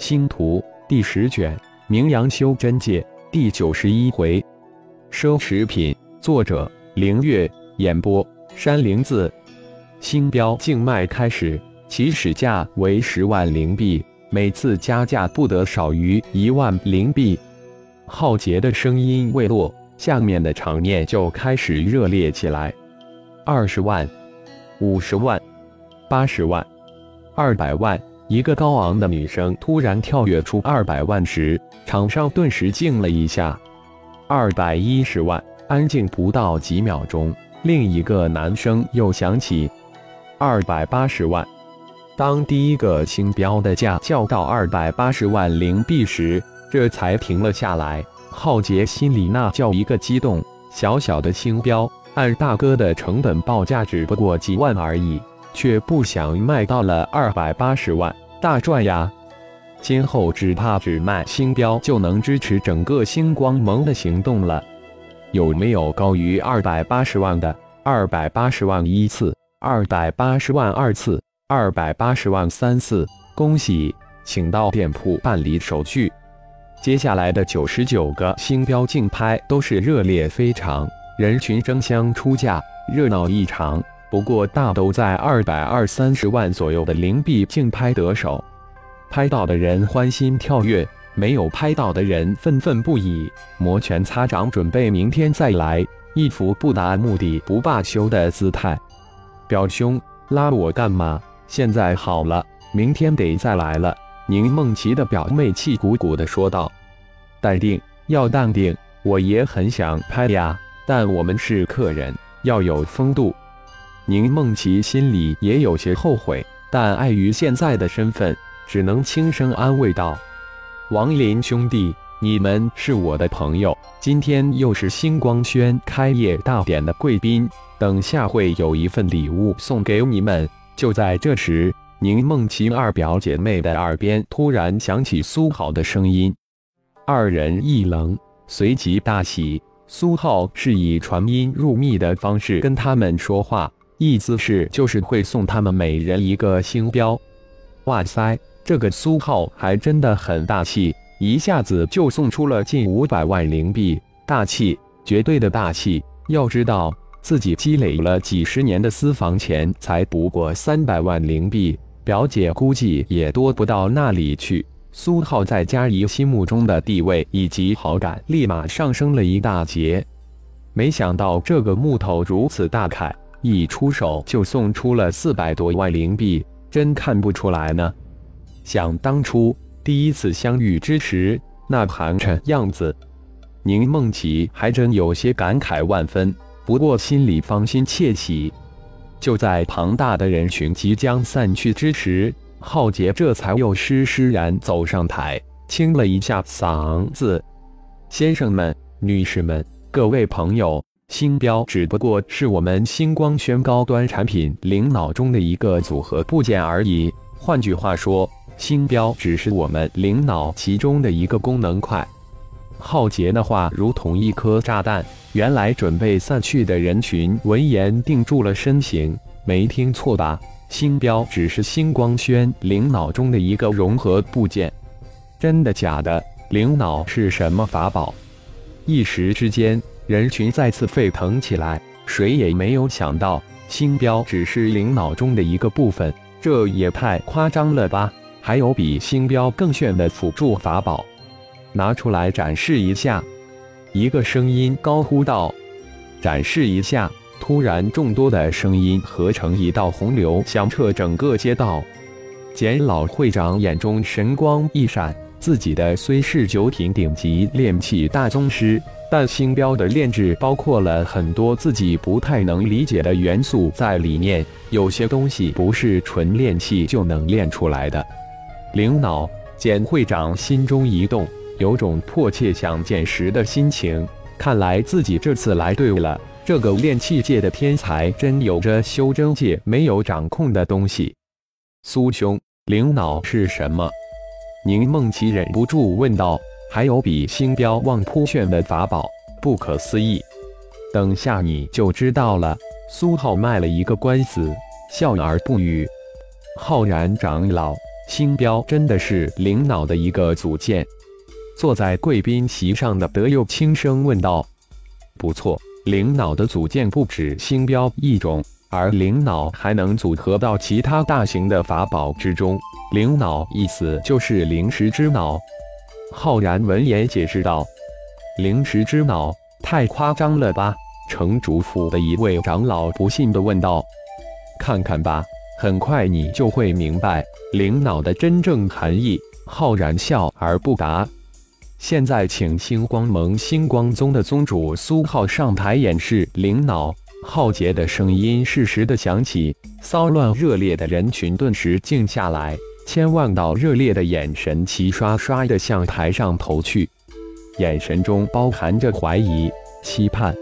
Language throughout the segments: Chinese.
星图第十卷，名扬修真界第九十一回，奢侈品。作者：凌月。演播：山灵子。星标静脉开始，起始价为十万灵币，每次加价不得少于一万灵币。浩劫的声音未落，下面的场面就开始热烈起来。二十万，五十万，八十万，二百万。一个高昂的女声突然跳跃出二百万时，场上顿时静了一下。二百一十万，安静不到几秒钟，另一个男生又响起。二百八十万。当第一个星标的价叫到二百八十万灵币时，这才停了下来。浩劫心里那叫一个激动，小小的星标，按大哥的成本报价只不过几万而已。却不想卖到了二百八十万，大赚呀！今后只怕只卖星标就能支持整个星光盟的行动了。有没有高于二百八十万的？二百八十万一次，二百八十万二次，二百八十万三次。恭喜，请到店铺办理手续。接下来的九十九个星标竞拍都是热烈非常，人群争相出价，热闹异常。不过大都在二百二三十万左右的灵币竞拍得手，拍到的人欢欣跳跃，没有拍到的人愤愤不已，摩拳擦掌，准备明天再来，一副不达目的不罢休的姿态。表兄，拉我干嘛？现在好了，明天得再来了。宁梦琪的表妹气鼓鼓的说道：“淡定，要淡定。我也很想拍呀，但我们是客人，要有风度。”宁梦琪心里也有些后悔，但碍于现在的身份，只能轻声安慰道：“王林兄弟，你们是我的朋友，今天又是星光轩开业大典的贵宾，等下会有一份礼物送给你们。”就在这时，宁梦琪二表姐妹的耳边突然响起苏浩的声音，二人一愣，随即大喜。苏浩是以传音入密的方式跟他们说话。意思是就是会送他们每人一个星标。哇塞，这个苏浩还真的很大气，一下子就送出了近五百万灵币，大气，绝对的大气。要知道自己积累了几十年的私房钱，才不过三百万灵币，表姐估计也多不到那里去。苏浩在佳怡心目中的地位以及好感立马上升了一大截。没想到这个木头如此大凯。一出手就送出了四百多万灵币，真看不出来呢。想当初第一次相遇之时，那寒碜样子，宁梦琪还真有些感慨万分。不过心里芳心窃喜。就在庞大的人群即将散去之时，浩杰这才又施施然走上台，清了一下嗓子：“先生们、女士们、各位朋友。”星标只不过是我们星光轩高端产品灵脑中的一个组合部件而已。换句话说，星标只是我们灵脑其中的一个功能块。浩劫的话如同一颗炸弹。原来准备散去的人群闻言定住了身形，没听错吧？星标只是星光轩灵脑中的一个融合部件。真的假的？灵脑是什么法宝？一时之间。人群再次沸腾起来，谁也没有想到星标只是灵脑中的一个部分，这也太夸张了吧！还有比星标更炫的辅助法宝，拿出来展示一下！一个声音高呼道：“展示一下！”突然，众多的声音合成一道洪流，响彻整个街道。简老会长眼中神光一闪，自己的虽是九品顶级炼器大宗师。但星标的炼制包括了很多自己不太能理解的元素在里面，有些东西不是纯炼器就能炼出来的。灵脑简会长心中一动，有种迫切想见识的心情。看来自己这次来对了，这个炼器界的天才真有着修真界没有掌控的东西。苏兄，灵脑是什么？宁梦琪忍不住问道。还有比星标旺扑炫的法宝，不可思议！等下你就知道了。苏浩卖了一个关子，笑而不语。浩然长老，星标真的是灵脑的一个组件。坐在贵宾席上的德佑轻声问道：“不错，灵脑的组件不止星标一种，而灵脑还能组合到其他大型的法宝之中。灵脑意思就是灵石之脑。”浩然闻言解释道：“灵石之脑，太夸张了吧？”城主府的一位长老不信地问道：“看看吧，很快你就会明白灵脑的真正含义。”浩然笑而不答。现在，请星光盟星光宗的宗主苏浩上台演示灵脑。浩劫的声音适时的响起，骚乱热烈的人群顿时静下来，千万道热烈的眼神齐刷刷的向台上投去，眼神中包含着怀疑、期盼。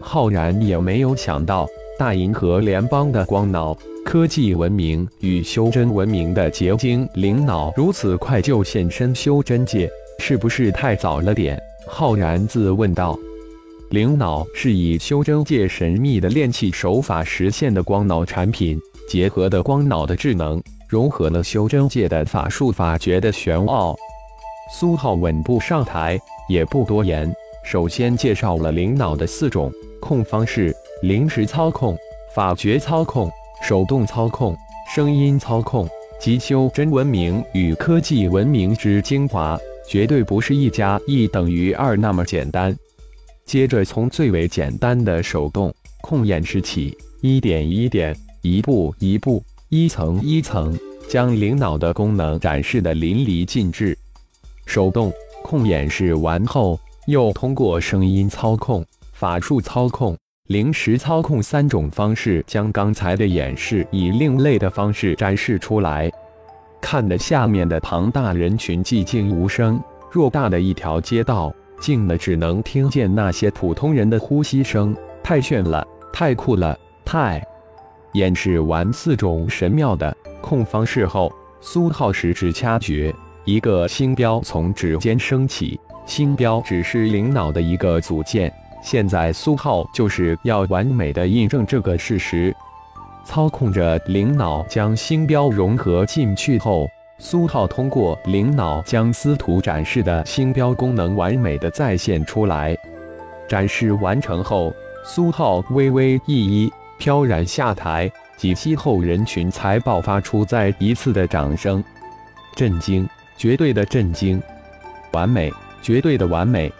浩然也没有想到，大银河联邦的光脑科技文明与修真文明的结晶灵脑如此快就现身修真界。是不是太早了点？浩然自问道。灵脑是以修真界神秘的炼器手法实现的光脑产品，结合的光脑的智能，融合了修真界的法术法诀的玄奥。苏浩稳步上台，也不多言，首先介绍了灵脑的四种控方式：灵石操控、法诀操控、手动操控、声音操控，及修真文明与科技文明之精华。绝对不是一加一等于二那么简单。接着从最为简单的手动控演示起，一点一点，一步一步，一层一层，将灵脑的功能展示的淋漓尽致。手动控演示完后，又通过声音操控、法术操控、灵石操控三种方式，将刚才的演示以另类的方式展示出来。看得下面的庞大人群寂静无声，偌大的一条街道，静的只能听见那些普通人的呼吸声。太炫了，太酷了，太……演示完四种神妙的控方式后，苏浩十指掐诀，一个星标从指尖升起。星标只是灵脑的一个组件，现在苏浩就是要完美的印证这个事实。操控着灵脑将星标融合进去后，苏浩通过灵脑将司徒展示的星标功能完美的再现出来。展示完成后，苏浩微微一揖，飘然下台。几息后，人群才爆发出再一次的掌声。震惊，绝对的震惊！完美，绝对的完美！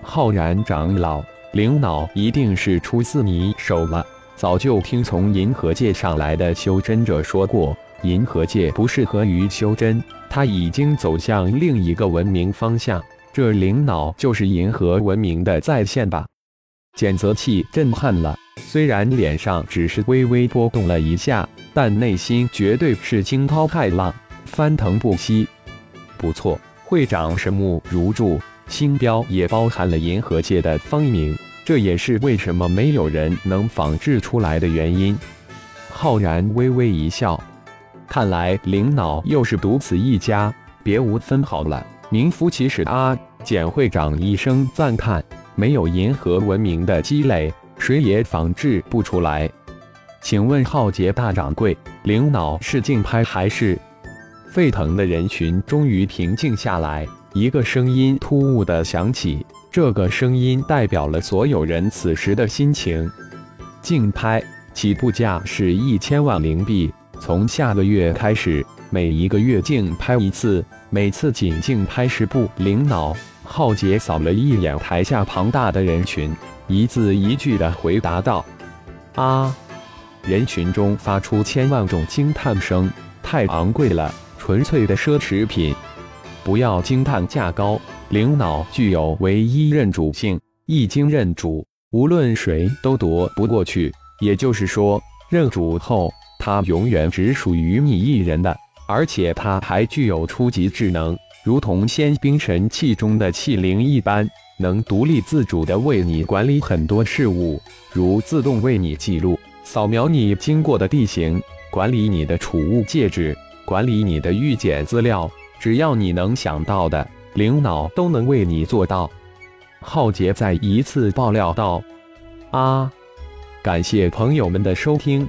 浩然长老，灵脑一定是出自你手了。早就听从银河界上来的修真者说过，银河界不适合于修真，他已经走向另一个文明方向。这灵脑就是银河文明的再现吧？检测器震撼了，虽然脸上只是微微波动了一下，但内心绝对是惊涛骇浪，翻腾不息。不错，会长神目如注，星标也包含了银河界的方名。这也是为什么没有人能仿制出来的原因。浩然微微一笑，看来灵脑又是独此一家，别无分号了，名副其实啊！简会长一声赞叹：没有银河文明的积累，谁也仿制不出来。请问浩劫大掌柜，灵脑是竞拍还是？沸腾的人群终于平静下来，一个声音突兀的响起。这个声音代表了所有人此时的心情。竞拍起步价是一千万灵币，从下个月开始，每一个月竞拍一次，每次仅竞拍十部灵脑。浩劫扫了一眼台下庞大的人群，一字一句的回答道：“啊！”人群中发出千万种惊叹声：“太昂贵了，纯粹的奢侈品！不要惊叹价高。”灵脑具有唯一认主性，一经认主，无论谁都夺不过去。也就是说，认主后，它永远只属于你一人的。而且，它还具有初级智能，如同仙兵神器中的器灵一般，能独立自主地为你管理很多事物，如自动为你记录、扫描你经过的地形，管理你的储物戒指，管理你的预检资料，只要你能想到的。灵脑都能为你做到，浩劫再一次爆料道：“啊！”感谢朋友们的收听，